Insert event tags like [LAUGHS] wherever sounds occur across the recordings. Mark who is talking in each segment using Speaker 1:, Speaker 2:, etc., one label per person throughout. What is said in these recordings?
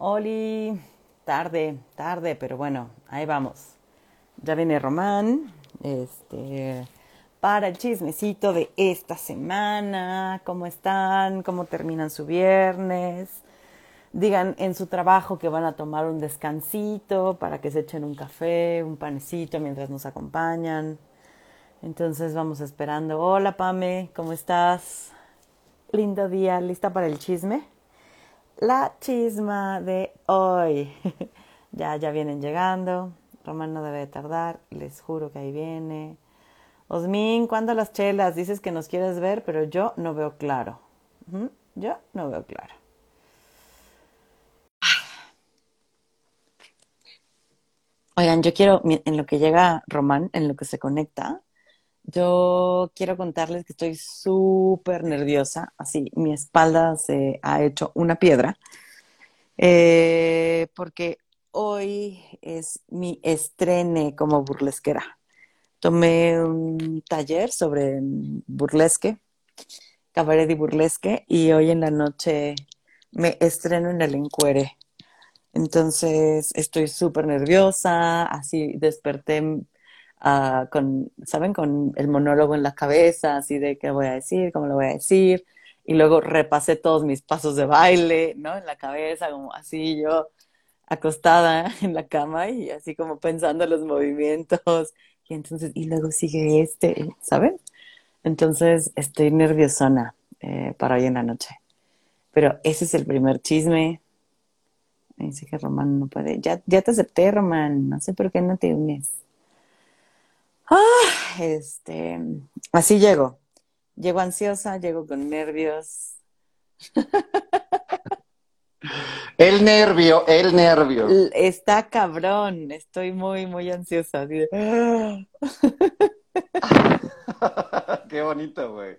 Speaker 1: Oli, tarde, tarde, pero bueno, ahí vamos. Ya viene Román, este, para el chismecito de esta semana, cómo están, cómo terminan su viernes. Digan en su trabajo que van a tomar un descansito para que se echen un café, un panecito mientras nos acompañan. Entonces vamos esperando. Hola Pame, ¿cómo estás? Lindo día, ¿lista para el chisme? La chisma de hoy. [LAUGHS] ya, ya vienen llegando. Román no debe tardar, les juro que ahí viene. Osmin, ¿cuándo las chelas? Dices que nos quieres ver, pero yo no veo claro. Yo no veo claro. Oigan, yo quiero, en lo que llega Román, en lo que se conecta, yo quiero contarles que estoy súper nerviosa, así, mi espalda se ha hecho una piedra, eh, porque hoy es mi estrene como burlesquera. Tomé un taller sobre burlesque, cabaret y burlesque, y hoy en la noche me estreno en el encuere. Entonces estoy súper nerviosa, así desperté uh, con, ¿saben? Con el monólogo en la cabeza, así de qué voy a decir, cómo lo voy a decir. Y luego repasé todos mis pasos de baile, ¿no? En la cabeza, como así yo acostada [LAUGHS] en la cama y así como pensando los movimientos. Y entonces, y luego sigue este, ¿saben? Entonces estoy nerviosona eh, para hoy en la noche. Pero ese es el primer chisme. Dice que Román no puede. Ya, ya te acepté, Román. No sé por qué no te unes. Ah, este, así llego. Llego ansiosa, llego con nervios.
Speaker 2: El nervio, el nervio.
Speaker 1: Está cabrón, estoy muy, muy ansiosa. [LAUGHS]
Speaker 2: qué bonito, güey.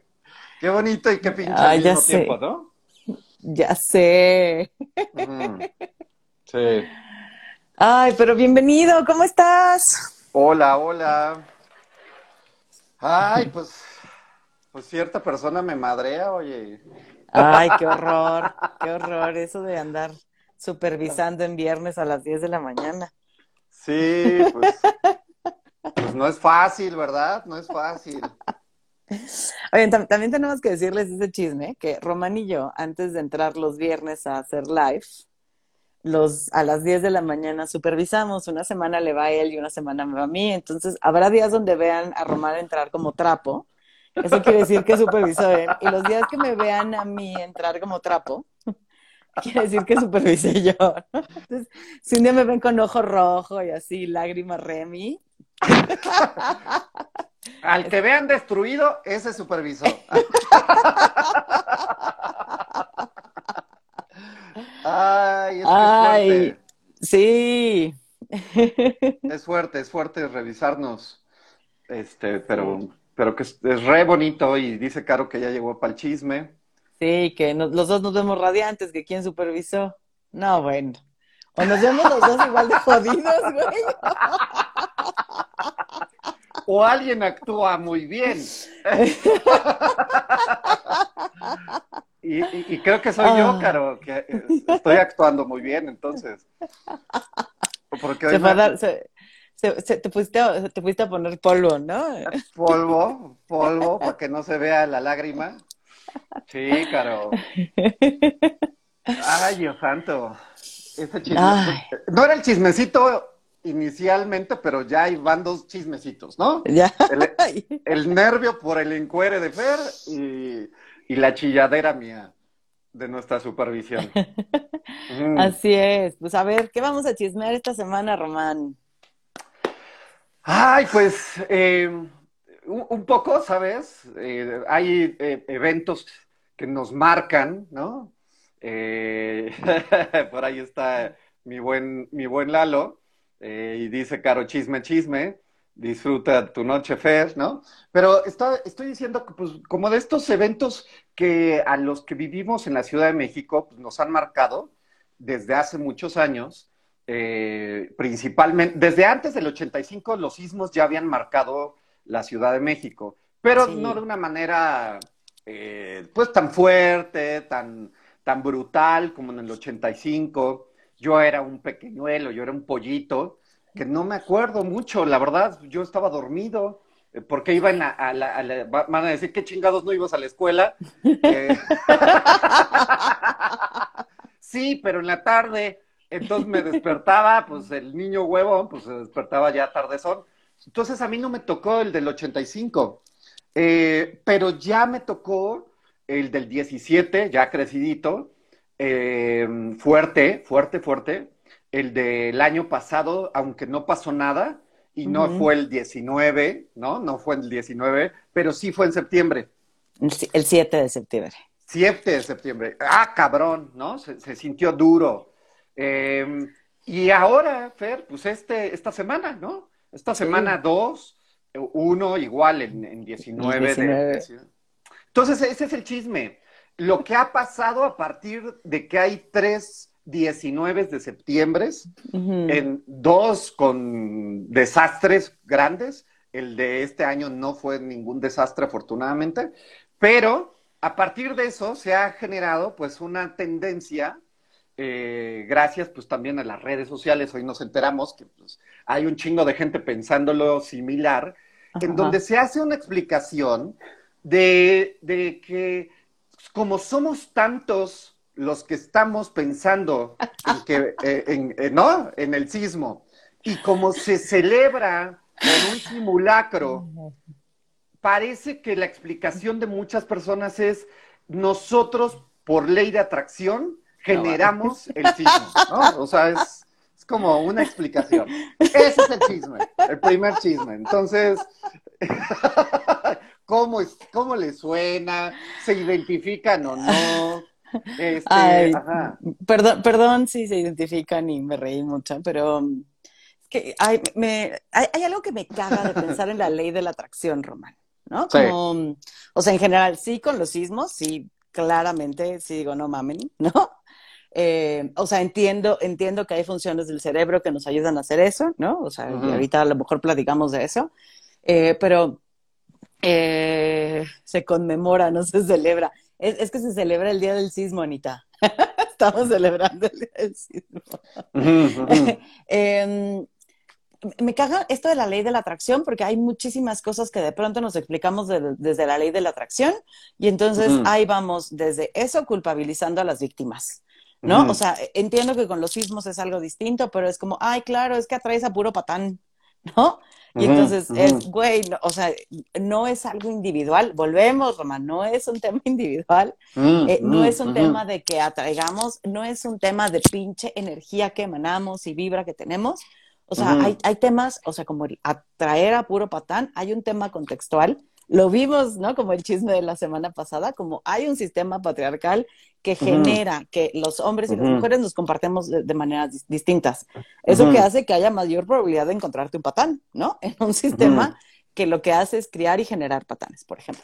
Speaker 2: Qué bonito y qué pinche al mismo tiempo, ¿no?
Speaker 1: Ya sé.
Speaker 2: Sí.
Speaker 1: Ay, pero bienvenido, ¿cómo estás?
Speaker 2: Hola, hola. Ay, pues, pues cierta persona me madrea, oye.
Speaker 1: Ay, qué horror, qué horror eso de andar supervisando en viernes a las 10 de la mañana.
Speaker 2: Sí, pues, pues no es fácil, ¿verdad? No es fácil.
Speaker 1: Oye, también tenemos que decirles ese chisme, que Román y yo, antes de entrar los viernes a hacer live, los, a las 10 de la mañana supervisamos, una semana le va a él y una semana me va a mí, entonces habrá días donde vean a Román entrar como trapo, eso quiere decir que supervisó él, y los días que me vean a mí entrar como trapo, [LAUGHS] quiere decir que supervisé yo. Entonces, si un día me ven con ojo rojo y así, lágrima Remy.
Speaker 2: Al que vean destruido, ese supervisó. [LAUGHS] Ay, es fuerte.
Speaker 1: Sí.
Speaker 2: Es fuerte, es fuerte revisarnos. Este, pero, pero que es, re bonito y dice Caro que ya llegó para el chisme.
Speaker 1: Sí, que los dos nos vemos radiantes, que quién supervisó. No, bueno. O nos vemos los dos igual de jodidos, güey.
Speaker 2: O alguien actúa muy bien. [LAUGHS] Y, creo que soy yo, ah. Caro, que estoy actuando muy bien, entonces.
Speaker 1: Porque se, te, pusiste a, te a poner polvo, ¿no?
Speaker 2: Polvo, polvo, para que no se vea la lágrima. Sí, Caro. Ay, Dios santo. Ese chisme... No era el chismecito inicialmente, pero ya hay van dos chismecitos, ¿no?
Speaker 1: Ya.
Speaker 2: El, [LAUGHS] el nervio por el encuere de Fer y y la chilladera mía de nuestra supervisión. [LAUGHS]
Speaker 1: Así es. Pues a ver, ¿qué vamos a chismear esta semana, Román?
Speaker 2: Ay, pues eh, un, poco, ¿sabes? Eh, hay eh, eventos que nos marcan, ¿no? [LAUGHS] por ahí está mi buen, mi buen Lalo, y dice, Caro, chisme, chisme disfruta tu noche Fer, ¿no? Pero estoy diciendo que, pues, como de estos eventos que a los que vivimos en la Ciudad de México, pues, nos han marcado desde hace muchos años, eh, principalmente, desde antes del 85 los sismos ya habían marcado la Ciudad de México, pero no de una manera, eh, pues, tan fuerte, tan, tan brutal como en el 85. yo era un pequeñuelo, yo era un pollito, que no me acuerdo mucho, la verdad, yo estaba dormido, eh, porque iban a, la, van a decir, ¿qué chingados no ibas a la escuela? [LAUGHS] Eh, sí, pero en la tarde, entonces me despertaba, pues el niño huevo, pues se despertaba ya tardezón. Entonces a mí no me tocó el del 85, eh, pero ya me tocó el del 17, ya crecidito, eh, fuerte, fuerte, fuerte. El del año pasado, aunque no pasó nada, y no fue el 19, ¿no? No fue el 19, pero sí fue en septiembre.
Speaker 1: El 7 de septiembre.
Speaker 2: 7 de septiembre. Ah, cabrón, ¿no? Se, sintió duro. Em, y ahora, Fer, pues este, esta semana, ¿no? Esta semana 2, uno igual en, 19, Entonces, ese es el chisme. Lo que ha pasado a partir de que hay tres 19 de septiembre, en dos con desastres grandes. El de este año no fue ningún desastre, afortunadamente, pero a partir de eso se ha generado pues una tendencia, eh, gracias pues también a las redes sociales, hoy nos enteramos que pues, hay un chingo de gente pensándolo similar, en donde se hace una explicación de, de que como somos tantos los que estamos pensando en, que, eh, eh, ¿no? en el sismo y como se celebra con un simulacro, parece que la explicación de muchas personas es nosotros por ley de atracción generamos el sismo. O sea, es, es como una explicación. Ese es el chisme, el primer chisme. Entonces, [LAUGHS] ¿cómo, es, ¿cómo le suena? ¿Se identifican o no?
Speaker 1: Este, perdón, perdón si se identifican y me reí mucho, pero es que hay, me, hay, algo que me caga de pensar en la ley de la atracción, Román, ¿no? Como, o sea, en general, sí, con los sismos, sí, claramente, sí digo, no mamen, [LAUGHS] ¿no? Eh, o sea, entiendo, entiendo que hay funciones del cerebro que nos ayudan a hacer eso, ¿no? O sea, ahorita a lo mejor platicamos de eso, eh, pero eh, se conmemora, [LAUGHS] no se celebra es, que se celebra el Día del Sismo, Anita. [LAUGHS] Estamos celebrando el Día del Sismo. [LAUGHS] Em, me caga esto de la ley de la atracción porque hay muchísimas cosas que de pronto nos explicamos desde la ley de la atracción y entonces ahí vamos desde eso culpabilizando a las víctimas. ¿No? O sea, entiendo que con los sismos es algo distinto, pero es como, ay, claro, es que atraes a puro patán, [LAUGHS] ¿no? Y entonces es, güey, o sea, no es algo individual. Volvemos, Román, no es un tema [LAUGHS] individual, mm, eh, no mm, es un tema de que atraigamos, no es un tema de pinche energía que emanamos y vibra que tenemos. O sea, hay, hay, temas, o sea, como atraer a puro patán, hay un tema contextual lo vimos, ¿no? Como el chisme de la semana pasada, como hay un sistema patriarcal que genera que los hombres y las mujeres nos compartemos de, maneras distintas. Eso que hace que haya mayor probabilidad de encontrarte un patán, ¿no? [LAUGHS] En un sistema que lo que hace es criar y generar patanes, por ejemplo.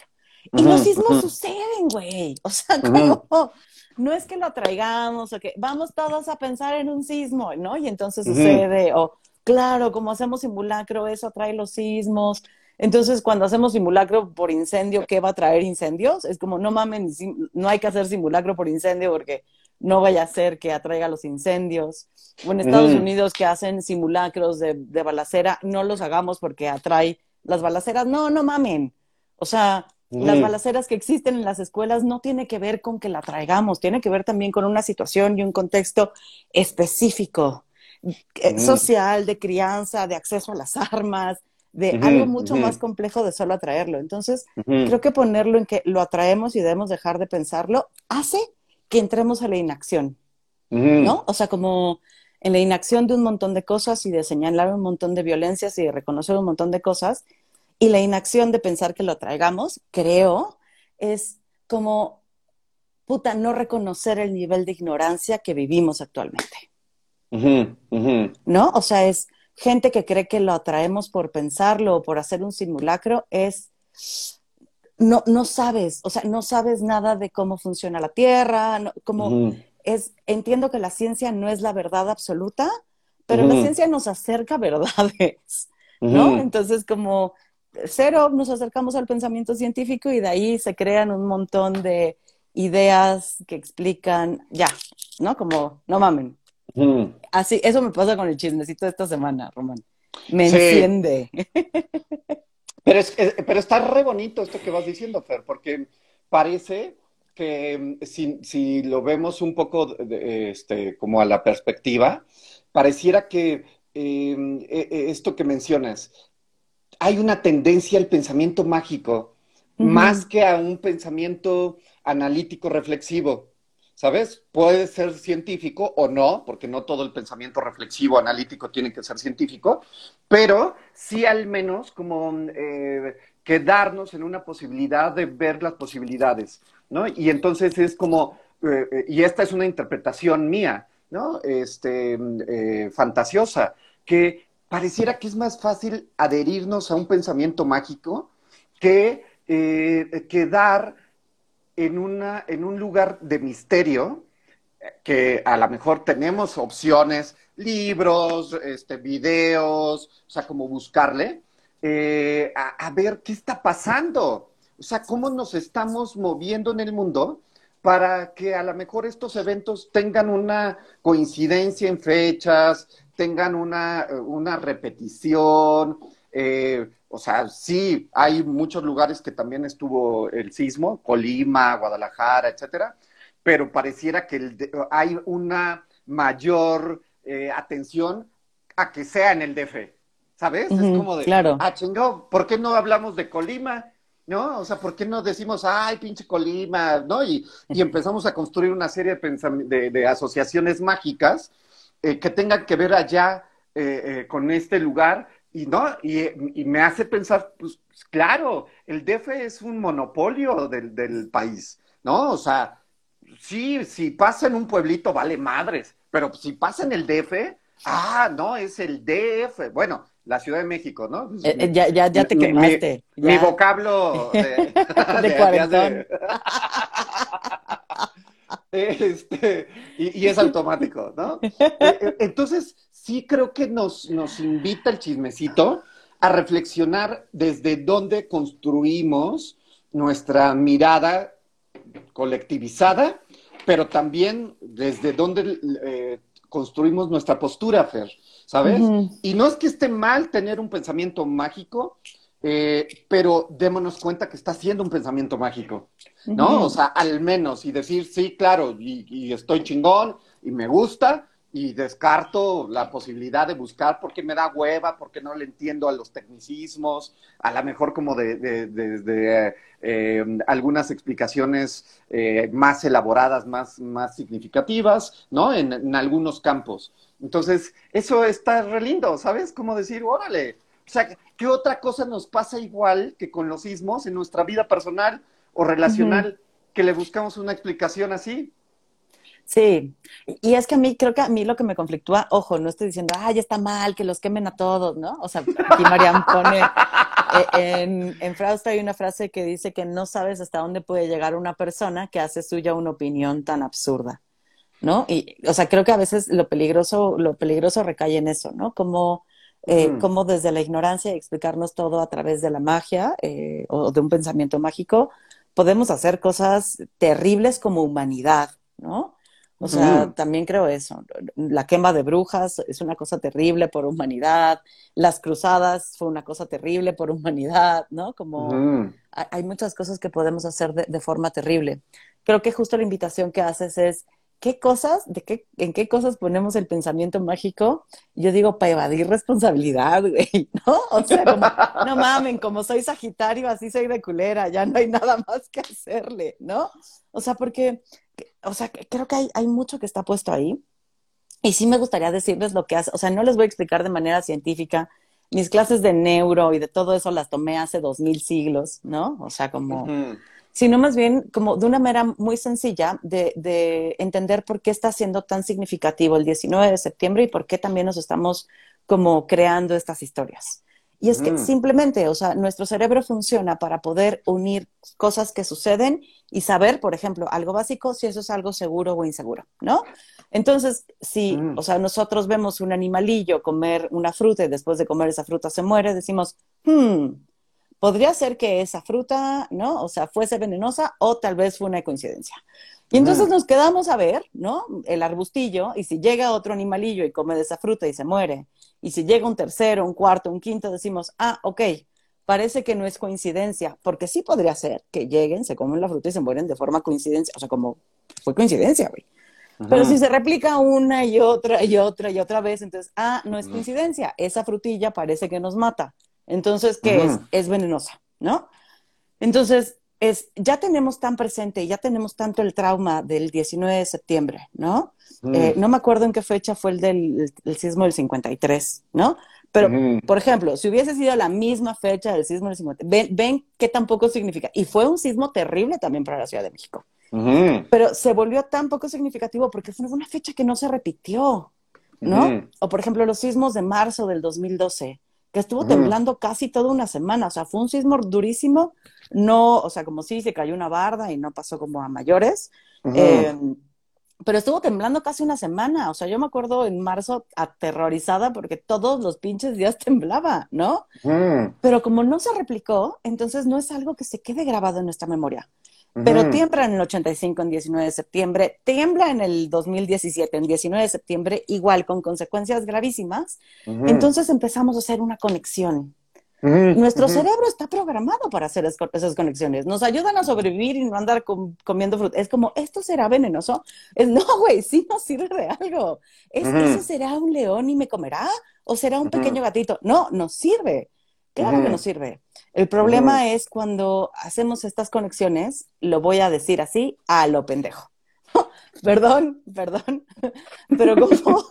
Speaker 1: Y los sismos suceden, güey. O sea, [LAUGHS] como no es que lo traigamos o que vamos todos a pensar en un sismo, ¿no? Y entonces sucede, o claro, como hacemos simulacro, eso atrae los sismos. Entonces, cuando hacemos simulacro por incendio, ¿qué va a traer incendios? Es como, no mamen, no hay que hacer simulacro por incendio porque no vaya a ser que atraiga los incendios. O en Estados mm. Unidos que hacen simulacros de, balacera, no los hagamos porque atrae las balaceras. No, no mamen. O sea, las mm. balaceras que existen en las escuelas no tiene que ver con que la traigamos, tiene que ver también con una situación y un contexto específico, eh, mm. social, de crianza, de acceso a las armas, de algo mucho más complejo de solo atraerlo. Entonces, creo que ponerlo en que lo atraemos y debemos dejar de pensarlo hace que entremos a la inacción, ¿no? O sea, como en la inacción de un montón de cosas y de señalar un montón de violencias y de reconocer un montón de cosas, y la inacción de pensar que lo atraigamos, creo, es como, puta, no reconocer el nivel de ignorancia que vivimos actualmente. ¿No? O sea, es gente que cree que lo atraemos por pensarlo o por hacer un simulacro es, no, no sabes, o sea, no sabes nada de cómo funciona la Tierra, como es, entiendo que la ciencia no es la verdad absoluta, pero la ciencia nos acerca a [LAUGHS] verdades, ¿no? Entonces, como cero, nos acercamos al pensamiento científico y de ahí se crean un montón de ideas que explican, ya, ¿no? Como, no mamen, Así, eso me pasa con el chismecito de esta semana, Román. Me enciende.
Speaker 2: Pero, es, pero está re bonito esto que vas diciendo, Fer, porque parece que mm, si, si lo vemos un poco este, como a la perspectiva, pareciera que em, e, e, esto que mencionas, hay una tendencia al pensamiento mágico, más que a un pensamiento analítico reflexivo. ¿Sabes? Puede ser científico o no, porque no todo el pensamiento reflexivo, analítico tiene que ser científico, pero sí al menos como eh, quedarnos en una posibilidad de ver las posibilidades, ¿no? Y entonces es como, eh, eh, y esta es una interpretación mía, ¿no? Este, fantasiosa, que pareciera que es más fácil adherirnos a un pensamiento mágico que quedar en, una, en un lugar de misterio, que a lo mejor tenemos opciones, libros, este, videos, o sea, como buscarle, eh, a, ver qué está pasando, o sea, cómo nos estamos moviendo en el mundo para que a lo mejor estos eventos tengan una coincidencia en fechas, tengan una, una repetición, eh, o sea, sí, hay muchos lugares que también estuvo el sismo, Colima, Guadalajara, etcétera, pero pareciera que hay una mayor eh, atención a que sea en el DF, ¿sabes? es como de,
Speaker 1: claro.
Speaker 2: ah, chingado, ¿por qué no hablamos de Colima? ¿No? O sea, ¿por qué no decimos, ay, pinche Colima, ¿no? Y, empezamos a construir una serie de, de, asociaciones mágicas eh, que tengan que ver allá eh, con este lugar y no, y, me hace pensar, pues claro, el DF es un monopolio del, país, ¿no? O sea, sí, si pasa en un pueblito vale madres, pero si pasa en el DF, ah, no, es el DF. Bueno, la Ciudad de México, ¿no?
Speaker 1: Eh, eh, ya, ya, ya te quemaste.
Speaker 2: Mi, vocablo [LAUGHS] de, de, [LAUGHS] este, y, y, es automático, ¿no? [LAUGHS] Eh, entonces, sí creo que nos, nos invita el chismecito a reflexionar desde dónde construimos nuestra mirada colectivizada, pero también desde dónde eh, construimos nuestra postura, Fer, ¿sabes? Y no es que esté mal tener un pensamiento mágico, eh, pero démonos cuenta que está siendo un pensamiento mágico, ¿no? O sea, al menos, y decir, sí, claro, y estoy chingón, y me gusta, y descarto la posibilidad de buscar porque me da hueva, porque no le entiendo a los tecnicismos, a lo mejor como de, eh, algunas explicaciones eh, más elaboradas, más, más significativas, ¿no? En, algunos campos. Entonces, eso está re lindo, ¿sabes? Como decir, órale, o sea, ¿qué otra cosa nos pasa igual que con los sismos en nuestra vida personal o relacional que le buscamos una explicación así?
Speaker 1: Sí, y es que a mí, creo que a mí lo que me conflictúa, ojo, no estoy diciendo, ay, está mal, que los quemen a todos, ¿no? O sea, aquí Mariam pone, eh, en, en Frausta hay una frase que dice que no sabes hasta dónde puede llegar una persona que hace suya una opinión tan absurda, ¿no? Y, o sea, creo que a veces lo peligroso, lo peligroso recae en eso, ¿no? Como, eh, como desde la ignorancia explicarnos todo a través de la magia eh, o de un pensamiento mágico, podemos hacer cosas terribles como humanidad, ¿no? O sea, también creo eso. La quema de brujas es una cosa terrible por humanidad. Las cruzadas fue una cosa terrible por humanidad, ¿no? Como hay, muchas cosas que podemos hacer de, forma terrible. Creo que justo la invitación que haces es, ¿qué cosas, de qué, en qué cosas ponemos el pensamiento mágico? Yo digo, para evadir responsabilidad, [LAUGHS] güey, ¿no? O sea, como, no mamen, como soy Sagitario, así soy de culera, ya no hay nada más que hacerle, ¿no? O sea, porque o sea, creo que hay, hay mucho que está puesto ahí. Y sí me gustaría decirles lo que hace, o sea, no les voy a explicar de manera científica. Mis clases de neuro y de todo eso las tomé hace dos mil siglos, ¿no? O sea, como, sino más bien como de una manera muy sencilla de, de, entender por qué está siendo tan significativo el 19 de septiembre y por qué también nos estamos como creando estas historias. Y es que mm. simplemente, o sea, nuestro cerebro funciona para poder unir cosas que suceden y saber, por ejemplo, algo básico, si eso es algo seguro o inseguro, ¿no? Entonces, si, mm. o sea, nosotros vemos un animalillo comer una fruta y después de comer esa fruta se muere, decimos, hmm, podría ser que esa fruta, ¿no? O sea, fuese venenosa o tal vez fue una coincidencia. Y entonces nos quedamos a ver, ¿no? El arbustillo, y si llega otro animalillo y come de esa fruta y se muere, y si llega un tercero, un cuarto, un quinto, decimos, ah, ok, parece que no es coincidencia, porque sí podría ser que lleguen, se comen la fruta y se mueren de forma coincidencia, o sea, como fue coincidencia, güey. Pero si se replica una y otra y otra y otra vez, entonces, ah, no es coincidencia, esa frutilla parece que nos mata. Entonces, ¿qué es? Es venenosa, ¿no? Entonces, es, ya tenemos tan presente, ya tenemos tanto el trauma del 19 de septiembre, ¿no? Eh, no me acuerdo en qué fecha fue el del sismo del 53, ¿no? Pero, por ejemplo, si hubiese sido la misma fecha del sismo del 53, ven, ven qué tampoco significa. Y fue un sismo terrible también para la Ciudad de México. Pero se volvió tan poco significativo porque fue una fecha que no se repitió, ¿no? O por ejemplo, los sismos de marzo del 2012, que estuvo temblando casi toda una semana, o sea, fue un sismo durísimo, no, o sea, como si se cayó una barda y no pasó como a mayores, em, pero estuvo temblando casi una semana, o sea, yo me acuerdo en marzo aterrorizada porque todos los pinches días [LAUGHS] temblaba, ¿no? Pero como no se replicó, entonces no es algo que se quede grabado en nuestra memoria. Pero tiembla en el 85, en 19 de septiembre, tiembla en el 2017, en 19 de septiembre, igual con consecuencias gravísimas. Entonces empezamos a hacer una conexión. Nuestro cerebro está programado para hacer esas conexiones. Nos ayudan a sobrevivir y no andar comiendo fruta. Es como, ¿esto será venenoso? Es, no, güey, sí nos sirve de algo. ¿Es, ¿Eso será un león y me comerá? ¿O será un pequeño gatito? No, nos sirve. Claro que nos sirve. El problema es cuando hacemos estas conexiones, lo voy a decir así, a lo pendejo. Perdón, perdón, [LAUGHS] pero como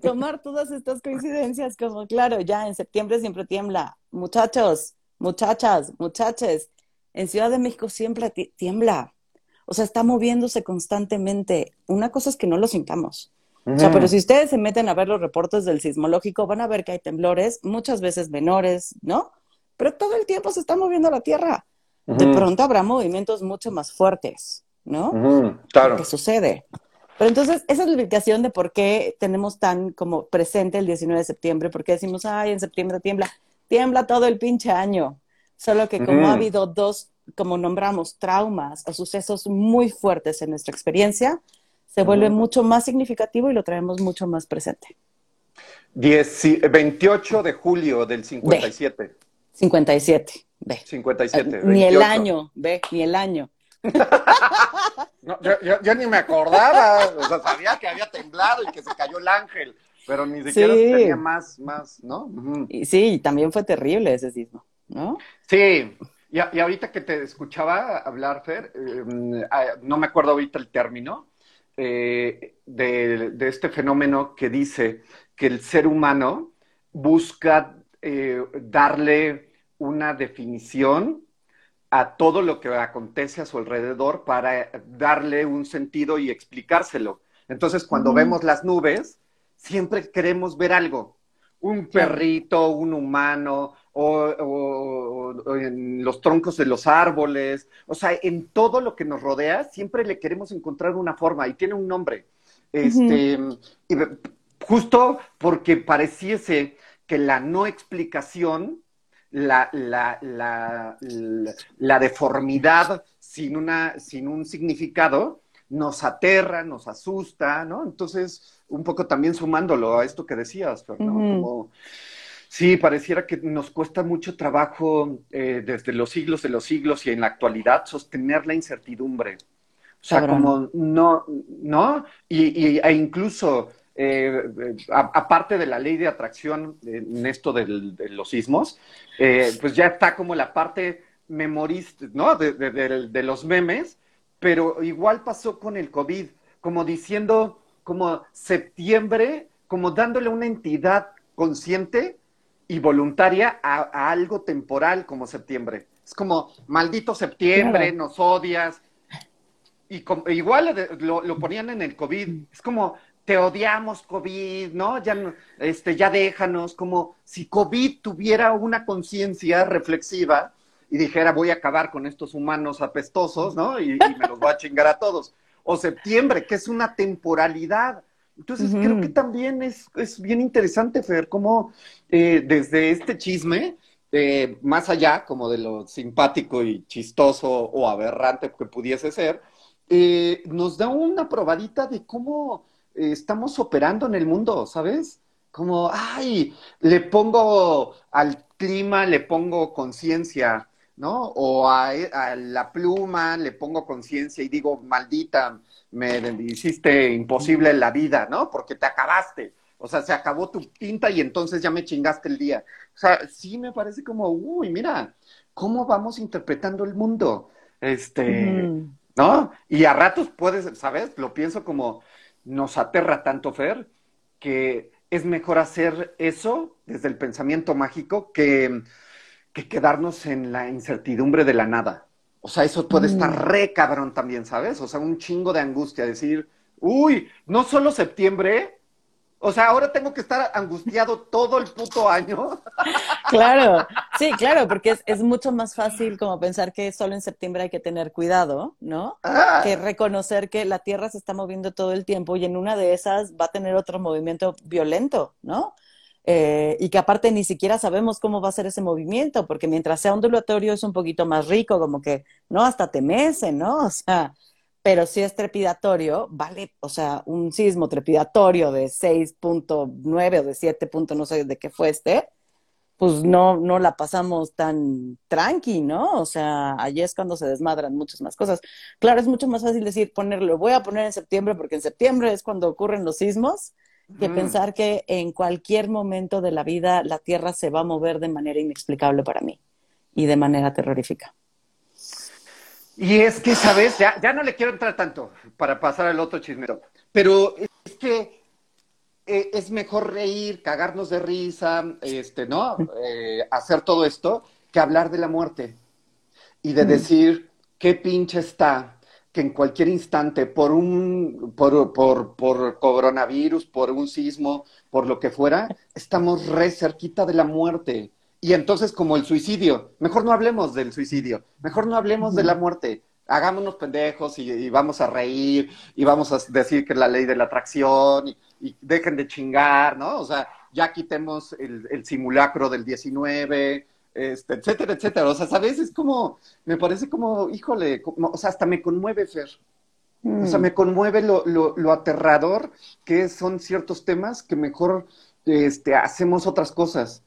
Speaker 1: tomar todas estas coincidencias, como claro, ya en septiembre siempre tiembla. Muchachos, muchachas, muchaches, en Ciudad de México siempre tiembla. O sea, está moviéndose constantemente. Una cosa es que no lo sintamos. O sea, pero si ustedes se meten a ver los reportes del sismológico, van a ver que hay temblores, muchas veces menores, ¿no? Pero todo el tiempo se está moviendo la Tierra. De pronto habrá movimientos mucho más fuertes, ¿no?
Speaker 2: Claro.
Speaker 1: ¿Qué sucede? Pero entonces, esa es la explicación de por qué tenemos tan como presente el 19 de septiembre, porque decimos, ay, en septiembre tiembla, tiembla todo el pinche año. Solo que como ha habido dos, como nombramos, traumas o sucesos muy fuertes en nuestra experiencia, se vuelve mucho más significativo y lo traemos mucho más presente.
Speaker 2: 28 de julio del 57.
Speaker 1: 57, ve.
Speaker 2: 57.
Speaker 1: Ni el año, ve, ni el año.
Speaker 2: No, yo, ni me acordaba, o sea, sabía que había temblado y que se cayó el ángel, pero ni siquiera tenía más, más, ¿no?
Speaker 1: y, sí, también fue terrible ese sismo, ¿no?
Speaker 2: Sí, y, y ahorita que te escuchaba hablar, Fer, em, no me acuerdo ahorita el término, eh, de, este fenómeno que dice que el ser humano busca eh, darle una definición a todo lo que acontece a su alrededor para darle un sentido y explicárselo. Entonces, cuando vemos las nubes, siempre queremos ver algo. Un perrito, un humano, o, en los troncos de los árboles, o sea, en todo lo que nos rodea, siempre le queremos encontrar una forma y tiene un nombre. Este, y justo porque pareciese que la no explicación, la, la, la, la, deformidad sin, una, sin un significado, nos aterra, nos asusta, ¿no? Entonces, un poco también sumándolo a esto que decías, ¿no? Como Sí, pareciera que nos cuesta mucho trabajo eh, desde los siglos de los siglos y en la actualidad sostener la incertidumbre. O sea, como no, ¿no? Y, e incluso, eh, aparte de la ley de atracción en esto de los sismos, eh, pues ya está como la parte memorista, ¿no? De, de los memes, pero igual pasó con el COVID, como diciendo, como septiembre, como dándole una entidad consciente y voluntaria a, algo temporal como septiembre. Es como, maldito septiembre, nos odias. Y igual lo, ponían en el COVID. Es como, te odiamos COVID, ¿no? Ya, este, ya déjanos, como si COVID tuviera una conciencia reflexiva y dijera, voy a acabar con estos humanos apestosos, ¿no? Y, y me los voy a chingar a todos. O septiembre, que es una temporalidad entonces, creo que también es, es, bien interesante, Fer, cómo eh, desde este chisme, eh, más allá como de lo simpático y chistoso o aberrante que pudiese ser, eh, nos da una probadita de cómo estamos operando en el mundo, ¿sabes? Como, ay, le pongo al clima, le pongo conciencia, ¿no? O a, a, la pluma le pongo conciencia y digo, maldita, me hiciste imposible la vida, ¿no? Porque te acabaste. O sea, se acabó tu tinta y entonces ya me chingaste el día. O sea, sí me parece como, uy, mira, ¿cómo vamos interpretando el mundo? Este, ¿no? Y a ratos puedes, ¿sabes? Lo pienso como, nos aterra tanto, Fer, que es mejor hacer eso desde el pensamiento mágico que, que quedarnos en la incertidumbre de la nada. O sea, eso puede estar mm. re cabrón también, ¿sabes? O sea, un chingo de angustia, decir, uy, no solo septiembre, o sea, ahora tengo que estar angustiado todo el puto año. [LAUGHS]
Speaker 1: Claro, sí, claro, porque es, mucho más fácil como pensar que solo en septiembre hay que tener cuidado, ¿no? Ah. Que reconocer que la Tierra se está moviendo todo el tiempo y en una de esas va a tener otro movimiento violento, ¿no? Eh, y que aparte ni siquiera sabemos cómo va a ser ese movimiento, porque mientras sea ondulatorio es un poquito más rico, como que, ¿no? Hasta te mece, ¿no? O sea, pero si es trepidatorio, vale, o sea, un sismo trepidatorio de 6.9 o de 7. no sé de qué fue este, pues no, no la pasamos tan tranqui, ¿no? O sea, allí es cuando se desmadran muchas más cosas. Claro, es mucho más fácil decir, ponerlo, voy a poner en septiembre porque en septiembre es cuando ocurren los sismos, que pensar que en cualquier momento de la vida la Tierra se va a mover de manera inexplicable para mí y de manera terrorífica.
Speaker 2: Y es que, ¿sabes? Ya, ya no le quiero entrar tanto para pasar al otro chismero. Pero es que eh, es mejor reír, cagarnos de risa, este, ¿no? Eh, hacer todo esto, que hablar de la muerte. Y de decir, qué pinche está que en cualquier instante, por un, por, por, por coronavirus, por un sismo, por lo que fuera, estamos re cerquita de la muerte. Y entonces, como el suicidio, mejor no hablemos del suicidio, mejor no hablemos de la muerte. Hagámonos pendejos y, vamos a reír y vamos a decir que es la ley de la atracción y, dejen de chingar, ¿no? O sea, ya quitemos el, simulacro del 19, este, etcétera, etcétera. O sea, ¿sabes? Es como, me parece como, híjole, o sea, hasta me conmueve, Fer. O sea, mm. me conmueve lo, lo, lo, aterrador que son ciertos temas que mejor este, hacemos otras cosas.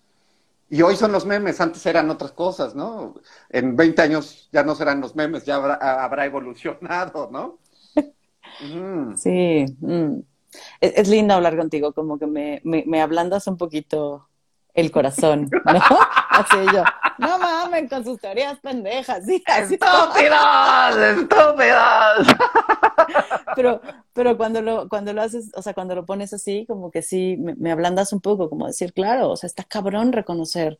Speaker 2: Y hoy son los memes, antes eran otras cosas, ¿no? En 20 años ya no serán los memes, ya habrá, evolucionado, ¿no? [LAUGHS]
Speaker 1: Sí, mm. es, lindo hablar contigo, como que me, me, ablandas un poquito el corazón, ¿no? [LAUGHS] Así yo, no mamen con sus teorías pendejas, sí,
Speaker 2: ¡Estúpidos! ¡Estúpidos! [LAUGHS]
Speaker 1: Pero, pero cuando lo, cuando lo haces, o sea, cuando lo pones así, como que sí, me, ablandas un poco, como decir, claro, o sea, está cabrón reconocer,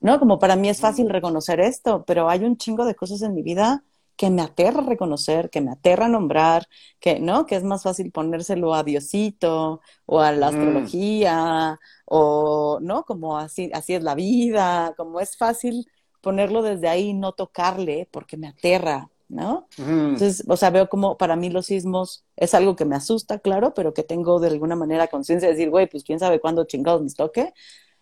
Speaker 1: ¿no? Como para mí es fácil reconocer esto, pero hay un chingo de cosas en mi vida que me aterra reconocer, que me aterra nombrar, que, ¿no? Que es más fácil ponérselo a Diosito o a la astrología o, ¿no? Como así, así es la vida, como es fácil ponerlo desde ahí, no tocarle porque me aterra, ¿no? Entonces, o sea, veo como para mí los sismos es algo que me asusta, claro, pero que tengo de alguna manera conciencia de decir, güey, pues quién sabe cuándo chingados me toque.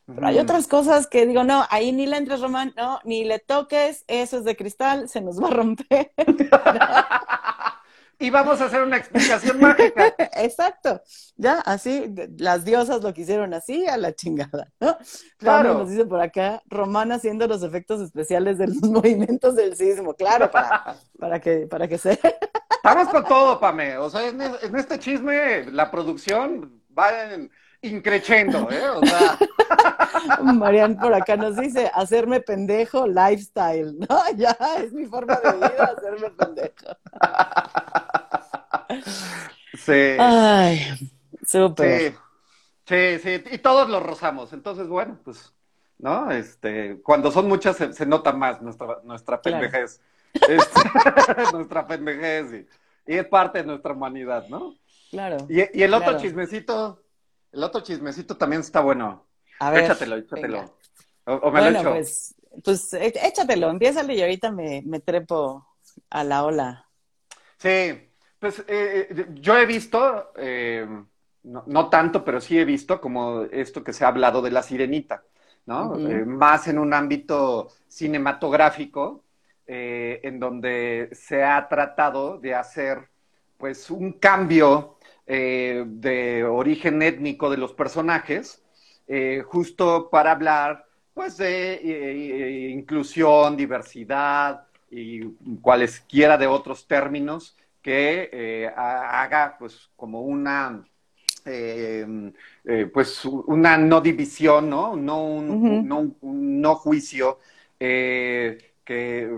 Speaker 1: Pero hay otras cosas que digo, no, ahí ni le entres, Román, no, ni le toques, eso es de cristal, se nos va a romper. [LAUGHS]
Speaker 2: y vamos a hacer una explicación mágica. [LAUGHS]
Speaker 1: Exacto, ya, así, las diosas lo quisieron así, a la chingada, ¿no? Claro. nos dice por acá, Román haciendo los efectos especiales de los [LAUGHS] movimientos del sismo, claro, para, para que, para que se...
Speaker 2: Estamos con todo, Pame, o sea, en, en este chisme, la producción va en increchendo, ¿eh? O sea... [LAUGHS]
Speaker 1: Marian por acá nos dice, hacerme pendejo lifestyle, ¿no? [LAUGHS] Ya, es mi forma de vida, hacerme pendejo.
Speaker 2: Sí.
Speaker 1: Ay, súper.
Speaker 2: Sí. sí, y todos lo rozamos. Entonces, bueno, pues, ¿no? Este, cuando son muchas se, nota más nuestra, nuestra pendejez. Este, [LAUGHS] nuestra pendejez y, es parte de nuestra humanidad, ¿no?
Speaker 1: Claro.
Speaker 2: Y, el otro chismecito, el otro chismecito también está bueno. A ver, échatelo, échatelo. O, me lo echo.
Speaker 1: Pues, pues échatelo, empiézale y ahorita me, me trepo a la ola.
Speaker 2: Sí, pues eh, eh, yo he visto, eh, no, tanto, pero sí he visto como esto que se ha hablado de la sirenita, ¿no? más en un ámbito cinematográfico, en donde se ha tratado de hacer pues un cambio eh, de origen étnico de los personajes, eh, justo para hablar pues de inclusión, diversidad y cualesquiera de otros términos que haga pues como una pues una no división, ¿no? No un, no, no juicio que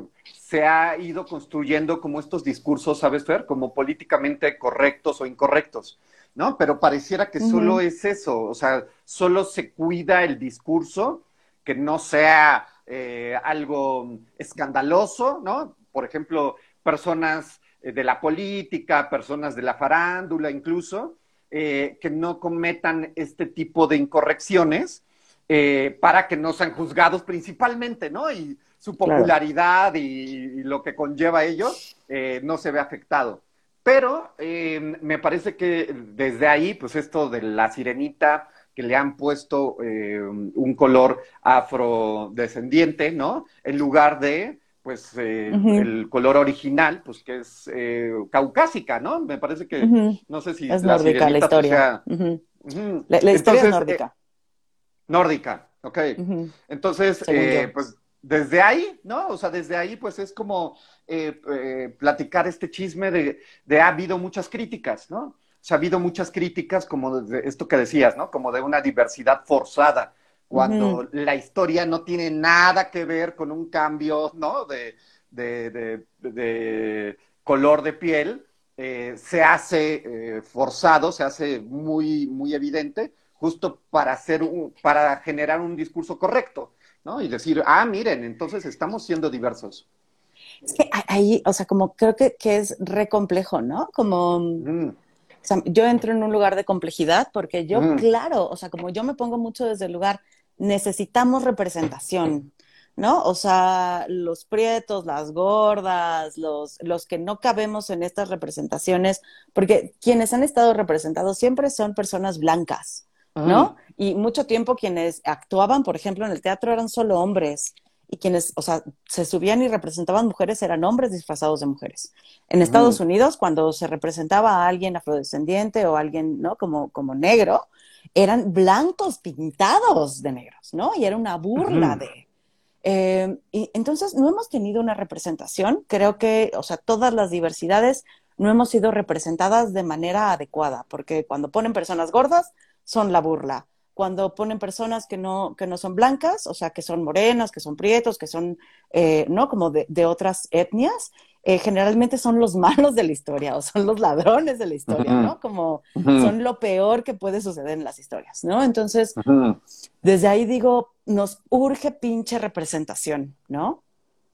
Speaker 2: se ha ido construyendo como estos discursos, ¿sabes, Fer? Como políticamente correctos o incorrectos, ¿no? Pero pareciera que solo es eso, o sea, solo se cuida el discurso, que no sea eh, algo escandaloso, ¿no? Por ejemplo, personas eh, de la política, personas de la farándula incluso, eh, que no cometan este tipo de incorrecciones para que no sean juzgados principalmente, ¿no? Y su popularidad y, lo que conlleva ello eh, no se ve afectado. Pero eh, me parece que desde ahí, pues esto de la sirenita, que le han puesto eh, un color afrodescendiente, ¿no? En lugar de, pues, el color original, pues que es caucásica, ¿no? Me parece que, no sé si
Speaker 1: es la nórdica la historia. La, historia es nórdica.
Speaker 2: nórdica, ok. Entonces, pues desde ahí, ¿no? O sea, desde ahí, pues es como eh, eh, platicar este chisme de, de, ha habido muchas críticas, ¿no? O sea, ha habido muchas críticas como de esto que decías, ¿no? Como de una diversidad forzada, cuando la historia no tiene nada que ver con un cambio, ¿no? De, de, color de piel, eh, se hace forzado, se hace muy, muy evidente, justo para, hacer un, para generar un discurso correcto. ¿No? Y decir, ah, miren, entonces estamos siendo diversos.
Speaker 1: Es que ahí, o sea, como creo que, es re complejo, ¿no? Como, o sea, yo entro en un lugar de complejidad porque yo, claro, o sea, como yo me pongo mucho desde el lugar, necesitamos representación, ¿no? O sea, los prietos, las gordas, los, los que no cabemos en estas representaciones, porque quienes han estado representados siempre son personas blancas, ¿no? Y mucho tiempo quienes actuaban, por ejemplo, en el teatro eran solo hombres y quienes, o sea, se subían y representaban mujeres eran hombres disfrazados de mujeres. En Estados Unidos, cuando se representaba a alguien afrodescendiente o alguien, ¿no? Como, como negro, eran blancos pintados de negros, ¿no? Y era una burla de... Eh, y entonces no hemos tenido una representación, creo que, o sea, todas las diversidades no hemos sido representadas de manera adecuada, porque cuando ponen personas gordas, son la burla. Cuando ponen personas que no, que no son blancas, o sea, que son morenas, que son prietos, que son, eh, ¿no? Como de, de otras etnias, eh, generalmente son los [LAUGHS] malos de la historia o son los ladrones de la historia, ¿no? Como son lo peor que puede suceder en las historias, ¿no? Entonces, desde ahí digo, nos urge pinche representación, ¿no?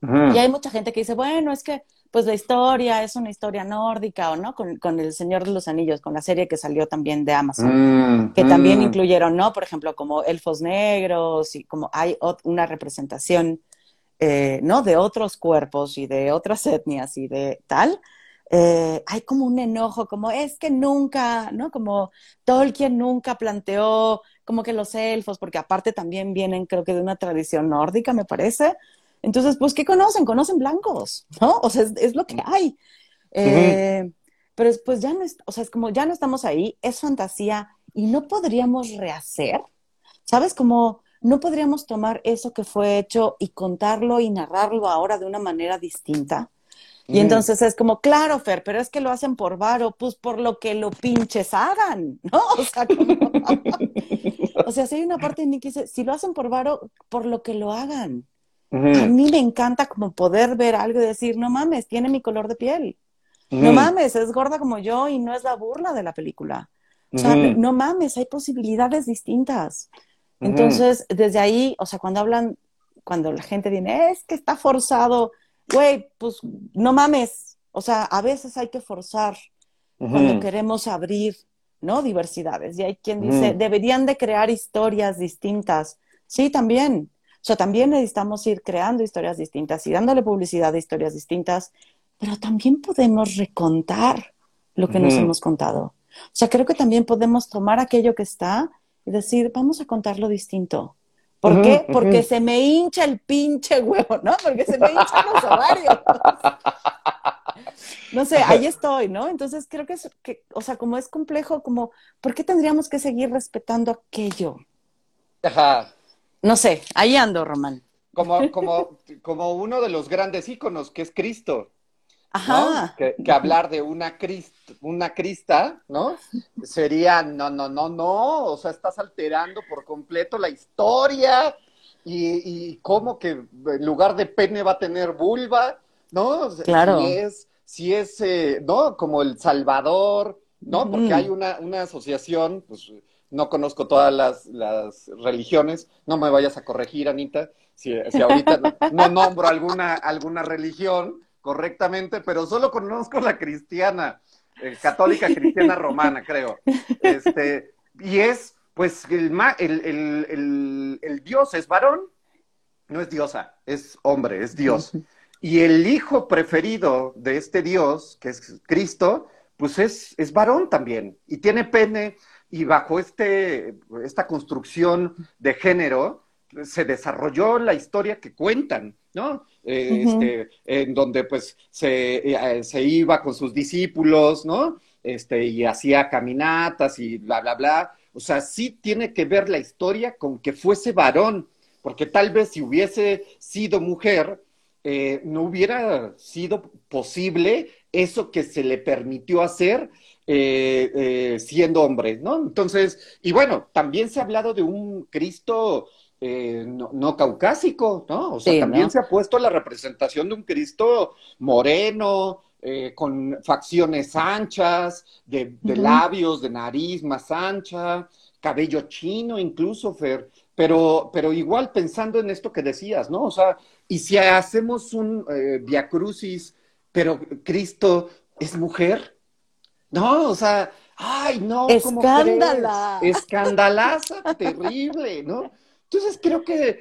Speaker 1: Y hay mucha gente que dice, bueno, es que pues la historia es una historia nórdica o no, con, El Señor de los Anillos, con la serie que salió también de Amazon, mm, que también mm. incluyeron, ¿no? Por ejemplo, como elfos negros y como hay una representación, eh, ¿no? De otros cuerpos y de otras etnias y de tal. Eh, hay como un enojo, como es que nunca, ¿no? Como Tolkien nunca planteó como que los elfos, porque aparte también vienen, creo que de una tradición nórdica, me parece, entonces, pues, ¿qué conocen? Conocen blancos, ¿no? O sea, es, lo que hay. Eh, pero pues ya no, es, o sea, es como ya no estamos ahí, es fantasía y no podríamos rehacer, ¿sabes? Como no podríamos tomar eso que fue hecho y contarlo y narrarlo ahora de una manera distinta. Y entonces es como, claro, Fer, pero es que lo hacen por varo, pues por lo que lo pinches hagan, ¿no? [LAUGHS] O sea, como... [LAUGHS] o sea, si hay una parte en mí que dice, si lo hacen por varo, por lo que lo hagan. A mí me encanta como poder ver algo y decir, no mames, tiene mi color de piel. No mames, es gorda como yo y no es la burla de la película. O sea, no mames, hay posibilidades distintas. Entonces, desde ahí, o sea, cuando hablan, cuando la gente viene, es que está forzado, güey, pues no mames. O sea, a veces hay que forzar cuando queremos abrir, ¿no? Diversidades. Y hay quien dice, deberían de crear historias distintas. Sí, también. O sea, también necesitamos ir creando historias distintas y dándole publicidad a historias distintas, pero también podemos recontar lo que nos hemos contado. O sea, creo que también podemos tomar aquello que está y decir, vamos a contarlo distinto. ¿Por qué? Porque se me hincha el pinche huevo, ¿no? Porque se me hinchan los ovarios. [LAUGHS] no sé, ahí estoy, ¿no? Entonces creo que es, que, o sea, como es complejo, como, ¿por qué tendríamos que seguir respetando aquello?
Speaker 2: Ajá.
Speaker 1: No sé, ahí ando, Román.
Speaker 2: Como, como, como uno de los grandes íconos, que es Cristo.
Speaker 1: Ajá.
Speaker 2: Que, que, hablar de una, crist, una crista, ¿no? Sería, no, no, no, no, o sea, estás alterando por completo la historia y, y cómo que en lugar de pene va a tener vulva, ¿no?
Speaker 1: Claro.
Speaker 2: Si es, si es eh, ¿no? Como El Salvador, ¿no? Porque mm. hay una, una asociación, pues no conozco todas las, las, religiones, no me vayas a corregir, Anita, si, si ahorita no nombro alguna, alguna religión correctamente, pero solo conozco la cristiana, eh, católica cristiana romana, creo. Este, y es, pues, el, el, el, el, Dios es varón, no es diosa, es hombre, es Dios. Y el hijo preferido de este Dios, que es Cristo, pues es, es varón también, y tiene pene, y bajo este, esta construcción de género se desarrolló la historia que cuentan, ¿no? Eh, este, en donde pues se, eh, se, iba con sus discípulos, ¿no? Este, y hacía caminatas y bla, bla, bla. O sea, sí tiene que ver la historia con que fuese varón, porque tal vez si hubiese sido mujer, eh, no hubiera sido posible eso que se le permitió hacer eh, eh, siendo hombre, ¿no? Entonces, y bueno, también se ha hablado de un Cristo eh, no, caucásico, ¿no? O sea, también se ha puesto la representación de un Cristo moreno, con facciones anchas, de, labios, de nariz más ancha, cabello chino incluso, Fer. Pero, pero igual pensando en esto que decías, ¿no? O sea, y si hacemos un diacrucis, pero Cristo es mujer, no, o sea, ay, no.
Speaker 1: Escándala.
Speaker 2: Escandalaza, [LAUGHS] terrible, ¿no? Entonces creo que,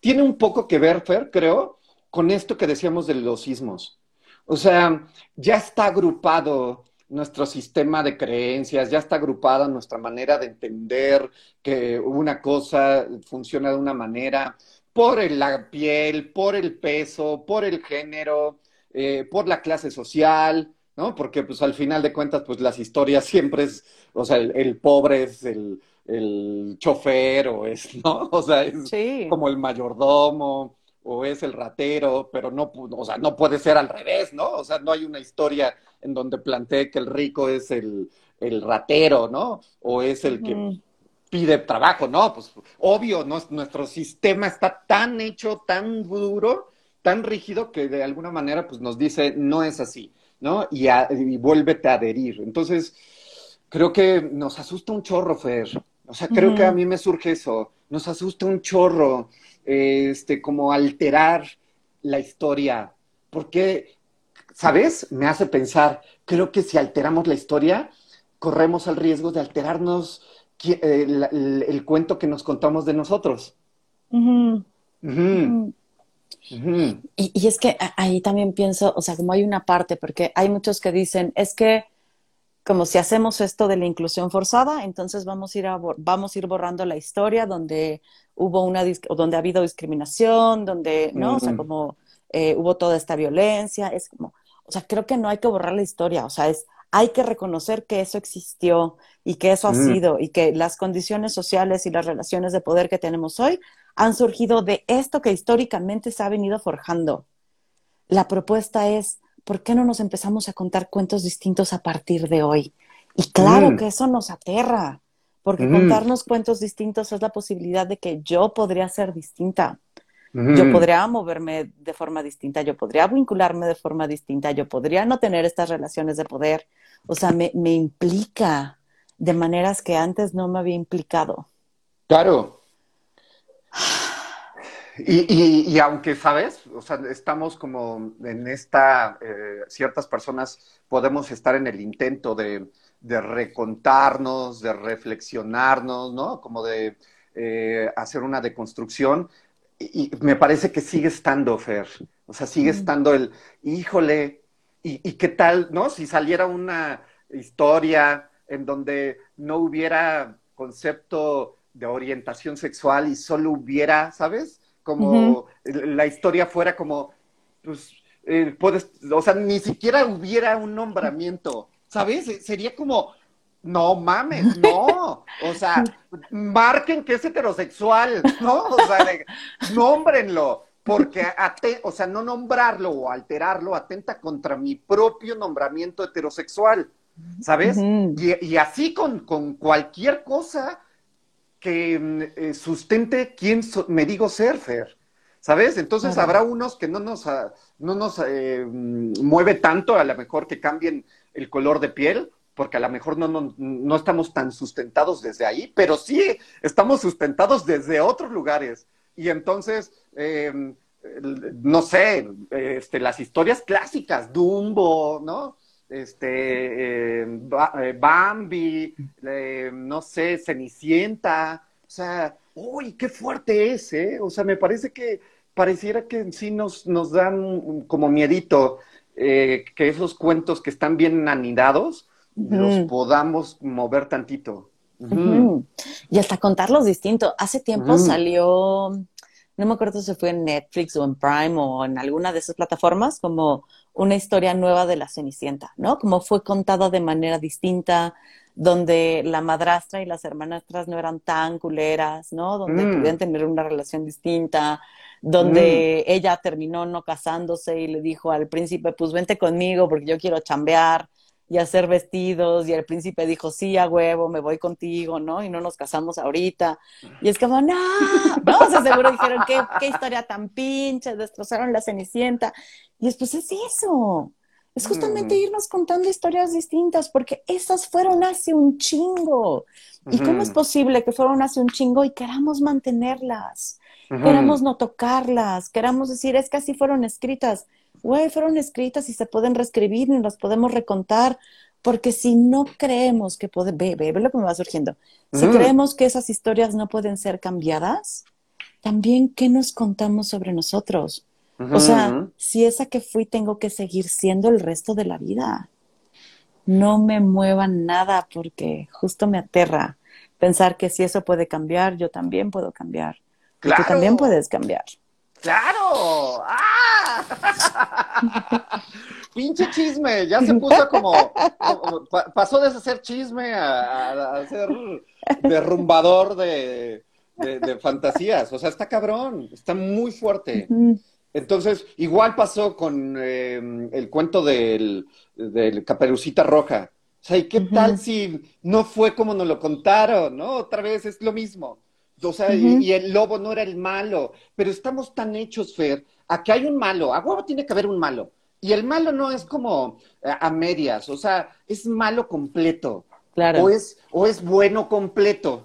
Speaker 2: tiene un poco que ver, Fer, creo, con esto que decíamos de los sismos. O sea, ya está agrupado nuestro sistema de creencias, ya está agrupada nuestra manera de entender que una cosa funciona de una manera por la piel, por el peso, por el género, eh, por la clase social, ¿no? Porque pues al final de cuentas, pues las historias [LAUGHS] siempre es, o sea, el, pobre es el, el, chofer o es, [LAUGHS] ¿no? O sea, es como el mayordomo o es el ratero, pero no, o sea, no puede ser al revés, ¿no? O sea, no hay una historia en donde plantee que el rico es el, el ratero, ¿no? O es el que pide trabajo, ¿no? Pues obvio, nuestro sistema está tan hecho, tan duro, tan rígido que de alguna manera pues nos dice no es así. ¿no? Y, a, y vuélvete a adherir. Entonces, creo que nos asusta un chorro, Fer. O sea, creo que a mí me surge eso. Nos asusta un chorro, este, como alterar la historia. Porque, ¿sabes? Me hace pensar, creo que si alteramos la historia, corremos el riesgo de alterarnos eh, el, cuento que nos contamos de nosotros.
Speaker 1: Y, es que ahí también pienso, o sea, como hay una parte, porque hay muchos que dicen, es que como si hacemos esto de la inclusión forzada, entonces vamos a ir, vamos a ir borrando la historia donde hubo una, donde ha habido discriminación, donde, ¿no? O sea, como eh, hubo toda esta violencia, es como, o sea, creo que no hay que borrar la historia, o sea, es, hay que reconocer que eso existió y que eso ha mm. sido y que las condiciones sociales y las relaciones de poder que tenemos hoy han surgido de esto que históricamente se ha venido forjando. La propuesta es, ¿por qué no nos empezamos a contar cuentos distintos a partir de hoy? Y claro mm. que eso nos aterra, porque mm. contarnos cuentos distintos es la posibilidad de que yo podría ser distinta. Yo podría moverme de forma distinta, yo podría vincularme de forma distinta, yo podría no tener estas relaciones de poder. O sea, me, me implica de maneras que antes no me había implicado.
Speaker 2: Claro, [SIGHS] y, y, aunque, ¿sabes? O sea, estamos como en esta, eh, ciertas personas podemos estar en el intento de, de recontarnos, de reflexionarnos, ¿no? Como de eh, hacer una deconstrucción. Y, me parece que sigue estando, Fer. O sea, sigue estando el, híjole, y, y qué tal, ¿no? Si saliera una historia en donde no hubiera concepto de orientación sexual y solo hubiera, ¿sabes? como la historia fuera como, pues, eh, puedes, o sea, ni siquiera hubiera un nombramiento, ¿sabes? Sería como, no mames, no. O sea, marquen que es heterosexual, ¿no? O sea, nómbrenlo. Porque, o sea, no nombrarlo o alterarlo atenta contra mi propio nombramiento heterosexual, ¿sabes? y, así con, con, cualquier cosa que mm, eh, sustente quién me digo ser, Fer. ¿Sabes? Entonces habrá unos que no nos, ah, no nos eh, mm, mueve tanto, a lo mejor que cambien el color de piel, porque a lo mejor no, no, no, estamos tan sustentados desde ahí, pero sí estamos sustentados desde otros lugares. Y entonces, eh, no sé, este, las historias clásicas, Dumbo, ¿no? Este, eh, eh, Bambi, no sé, Cenicienta, o sea, uy, qué fuerte es, ¿eh? O sea, me parece que pareciera que sí nos, nos dan como miedito que esos cuentos que están bien anidados, los podamos mover tantito.
Speaker 1: Y hasta contarlos distinto. Hace tiempo salió, no me acuerdo si fue en Netflix o en Prime o en alguna de esas plataformas, como una historia nueva de la Cenicienta, ¿no? Como fue contada de manera distinta, donde la madrastra y las hermanastras no eran tan culeras, ¿no? Donde mm. podían tener una relación distinta, donde mm. ella terminó no casándose y le dijo al príncipe, pues vente conmigo porque yo quiero chambear y hacer vestidos, y el príncipe dijo, sí, a huevo, me voy contigo, ¿no? Y no nos casamos ahorita. Y es como, no, vamos a seguro dijeron, ¿qué, qué historia tan pinche, destrozaron la Cenicienta. Y después es eso, es justamente mm. irnos contando historias distintas, porque esas fueron hace un chingo. ¿Y cómo es posible que fueron hace un chingo y queramos mantenerlas? Queramos no tocarlas, queramos decir, es que así fueron escritas güey, fueron escritas y se pueden reescribir y las podemos recontar, porque si no creemos que puede, ve, ve, ve lo que me va surgiendo, si creemos que esas historias no pueden ser cambiadas, también qué nos contamos sobre nosotros. O sea, si esa que fui tengo que seguir siendo el resto de la vida. No me muevan nada porque justo me aterra pensar que si eso puede cambiar, yo también puedo cambiar. Claro. tú también puedes cambiar.
Speaker 2: ¡Claro! ¡Ah! Pinche chisme, ya se puso como, pasó de ser chisme a, ser derrumbador de, fantasías. O sea, está cabrón, está muy fuerte. Entonces, igual pasó con em, el cuento del, Caperucita Roja. O sea, ¿y qué tal si no fue como nos lo contaron, no? Otra vez es lo mismo. O sea, y, el lobo no era el malo, pero estamos tan hechos, Fer, a que hay un malo, a huevo tiene que haber un malo. Y el malo no es como eh, a, medias, o sea, es malo completo. Claro. O es, o es bueno completo,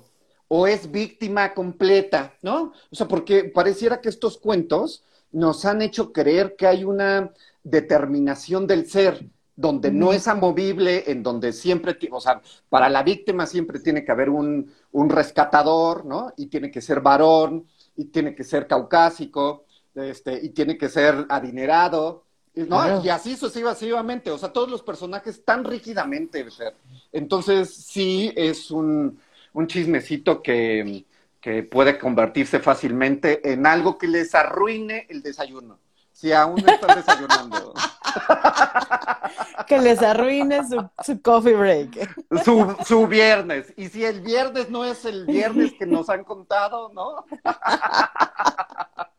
Speaker 2: o es víctima completa, ¿no? O sea, porque pareciera que estos cuentos nos han hecho creer que hay una determinación del ser donde no es amovible, en donde siempre, o sea, para la víctima siempre tiene que haber un, rescatador, ¿no? Y tiene que ser varón, y tiene que ser caucásico, este, y tiene que ser adinerado, ¿no? Y así sucesivamente, o sea, todos los personajes tan rígidamente, entonces sí es un, un chismecito que, que puede convertirse fácilmente en algo que les arruine el desayuno si aún están [LAUGHS] desayunando. [LAUGHS]
Speaker 1: que les arruine su, coffee break.
Speaker 2: Su, su, viernes. Y si el viernes no es el viernes que nos han contado, ¿no? [LAUGHS]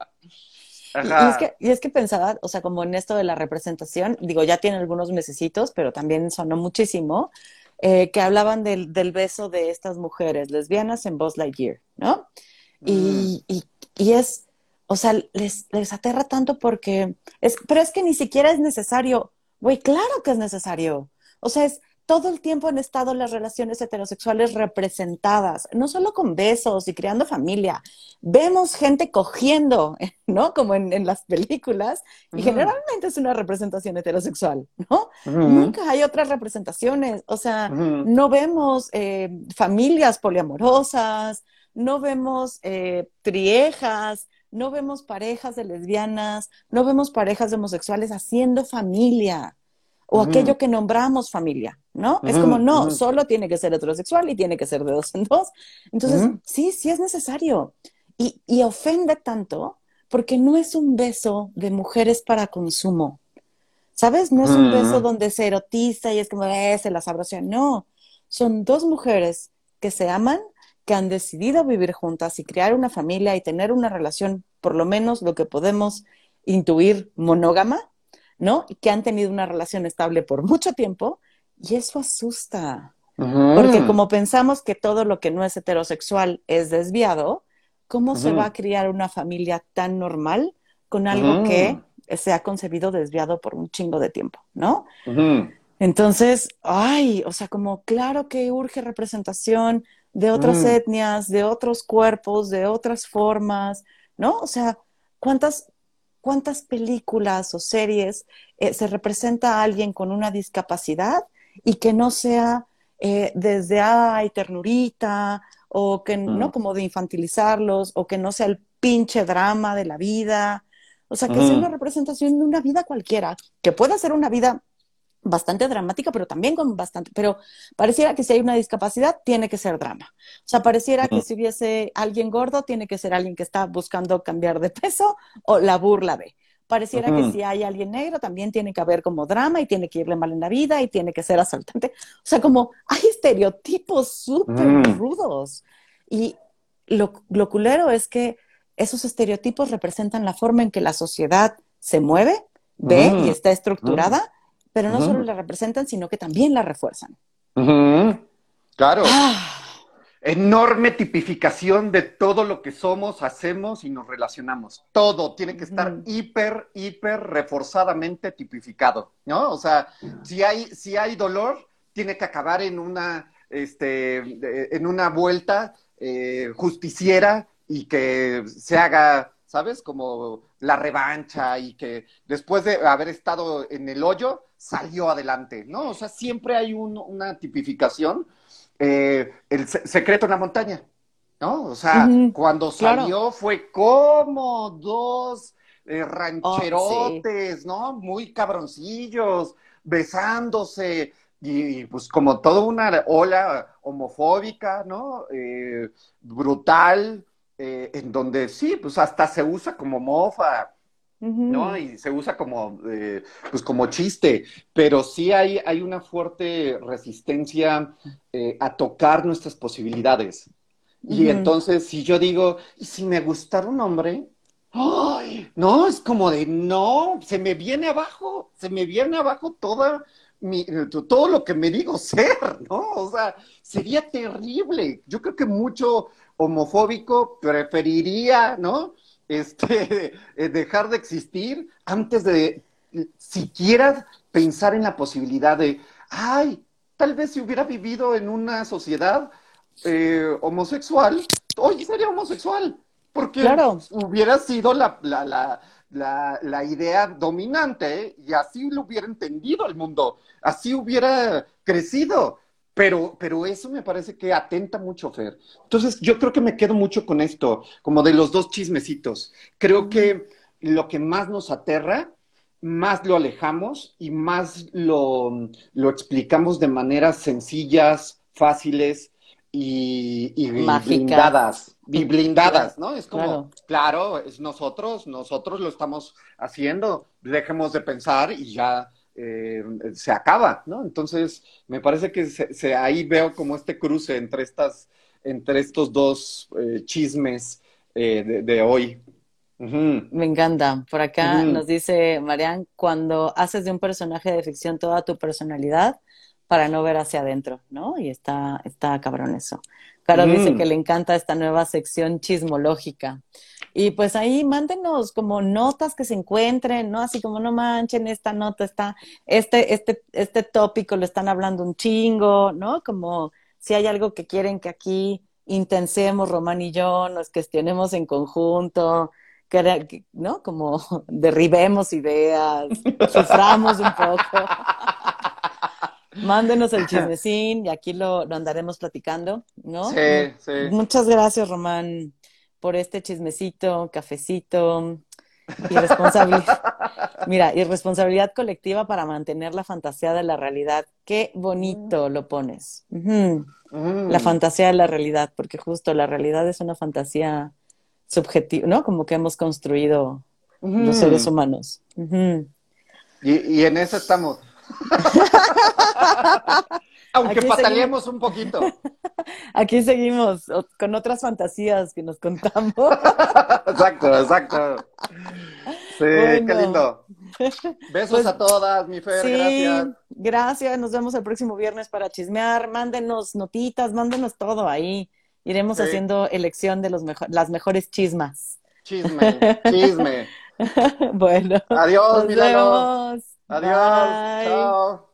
Speaker 1: Y, es que, y es que pensaba, o sea, como en esto de la representación, digo, ya tiene algunos mesecitos, pero también sonó muchísimo, eh, que hablaban del, del, beso de estas mujeres lesbianas en Buzz Lightyear, ¿no? Y, mm. y, y es, o sea, les, les aterra tanto porque es, pero es que ni siquiera es necesario. Güey, claro que es necesario. O sea, es todo el tiempo han estado las relaciones heterosexuales representadas, no solo con besos y creando familia. Vemos gente cogiendo, [LAUGHS] ¿no? Como en, las películas, y generalmente es una representación heterosexual, ¿no? Nunca hay otras representaciones. O sea, no vemos eh, familias poliamorosas, no vemos eh, triejas, no vemos parejas de lesbianas, no vemos parejas de homosexuales haciendo familia o aquello que nombramos familia, ¿no? es como, no, solo tiene que ser heterosexual y tiene que ser de dos en dos. Entonces, sí, sí es necesario. Y, y ofende tanto porque no es un beso de mujeres para consumo. ¿Sabes? No es un beso donde se erotiza y es como, eh, se la sabrosa. No, son dos mujeres que se aman, que han decidido vivir juntas y crear una familia y tener una relación, por lo menos lo que podemos intuir monógama, ¿no? Y que han tenido una relación estable por mucho tiempo y eso asusta. Porque como pensamos que todo lo que no es heterosexual es desviado, ¿cómo se va a criar una familia tan normal con algo que se ha concebido desviado por un chingo de tiempo, ¿no? Entonces, ay, o sea, como claro que urge representación de otras etnias, de otros cuerpos, de otras formas, ¿no? O sea, ¿cuántas, cuántas películas o series eh, se representa a alguien con una discapacidad y que no sea eh, desde, ay, ternurita, o que no mm. como de infantilizarlos, o que no sea el pinche drama de la vida. O sea, que sea una representación de una vida cualquiera, que pueda ser una vida bastante dramática, pero también con bastante, pero pareciera que si hay una discapacidad, tiene que ser drama. O sea, pareciera que si hubiese alguien gordo, tiene que ser alguien que está buscando cambiar de peso o la burla de. Pareciera que si hay alguien negro también tiene que haber como drama y tiene que irle mal en la vida y tiene que ser asaltante. O sea, como hay estereotipos súper rudos. Y lo, lo culero es que esos estereotipos representan la forma en que la sociedad se mueve, ve y está estructurada, pero no solo la representan, sino que también la refuerzan.
Speaker 2: Claro. Ah enorme tipificación de todo lo que somos, hacemos y nos relacionamos. Todo tiene que estar hiper, hiper reforzadamente tipificado, ¿no? O sea, si hay, si hay dolor, tiene que acabar en una, este, en una vuelta eh, justiciera y que se haga, ¿sabes? Como la revancha y que después de haber estado en el hoyo, salió adelante, ¿no? O sea, siempre hay una tipificación eh, el secreto en la montaña, ¿no? O sea, cuando salió fue como dos eh, rancherotes, ¿no? Muy cabroncillos, besándose, y, pues como toda una ola homofóbica, ¿no? Eh, brutal, en donde sí, pues hasta se usa como mofa, ¿no? Y se usa como, eh, pues como chiste, pero sí hay, hay una fuerte resistencia eh, a tocar nuestras posibilidades. Y entonces, si yo digo, ¿y si me gustara un hombre? ¡Ay! No, es como de, no, se me viene abajo, se me viene abajo toda mi, todo lo que me digo ser, ¿no? O sea, sería terrible. Yo creo que mucho homofóbico preferiría, ¿no? este, [LAUGHS] eh, dejar de existir antes de siquiera pensar en la posibilidad de, ay, tal vez si hubiera vivido en una sociedad eh, homosexual, hoy sería homosexual, porque hubiera sido la, la, la, la, idea dominante y así lo hubiera entendido el mundo, así hubiera crecido. Pero, pero eso me parece que atenta mucho, Fer. Entonces, yo creo que me quedo mucho con esto, como de los dos chismecitos. Creo que lo que más nos aterra, más lo alejamos y más lo, lo explicamos de maneras sencillas, fáciles y, y blindadas. Y blindadas, ¿no? Es como, claro, es nosotros, nosotros lo estamos haciendo, dejemos de pensar y ya eh, se acaba, ¿no? Entonces, me parece que se, ahí veo como este cruce entre, estas, entre estos dos eh, chismes eh, de, hoy.
Speaker 1: Me encanta. Por acá nos dice Marian, cuando haces de un personaje de ficción toda tu personalidad para no ver hacia adentro, ¿no? Y está, está cabrón eso. Caro dice que le encanta esta nueva sección chismológica. Y pues ahí mándenos como notas que se encuentren, ¿no? Así como no manchen, esta nota está, este, este, este tópico lo están hablando un chingo, ¿no? Como si hay algo que quieren que aquí intensemos Román y yo, nos cuestionemos en conjunto, que, ¿no? Como [LAUGHS] derribemos ideas, suframos un poco. [LAUGHS] Mándenos el [LAUGHS] chismecín y aquí lo, lo andaremos platicando, ¿no?
Speaker 2: Sí, sí.
Speaker 1: Muchas gracias, Román por este chismecito, cafecito, irresponsabilidad. [LAUGHS] Mira, irresponsabilidad colectiva para mantener la fantasía de la realidad. Qué bonito lo pones. La mm. fantasía de la realidad, porque justo la realidad es una fantasía subjetiva, ¿no? Como que hemos construido los seres humanos.
Speaker 2: Y, y en eso estamos. [LAUGHS] [LAUGHS] Aunque
Speaker 1: Aquí
Speaker 2: pataleemos un poquito. [LAUGHS]
Speaker 1: Aquí seguimos con otras fantasías que nos contamos. [LAUGHS]
Speaker 2: Exacto, exacto. Sí,
Speaker 1: Bueno.
Speaker 2: qué lindo. Besos
Speaker 1: Pues,
Speaker 2: a todas, mi Fer,
Speaker 1: sí,
Speaker 2: gracias.
Speaker 1: gracias. Nos vemos el próximo viernes para chismear. Mándenos notitas, mándenos todo ahí. Iremos
Speaker 2: Sí.
Speaker 1: haciendo elección de los mejo- las mejores chismas.
Speaker 2: Chisme, chisme.
Speaker 1: bueno,
Speaker 2: Adiós,
Speaker 1: nos vemos.
Speaker 2: Adiós.
Speaker 1: Bye.
Speaker 2: Chao.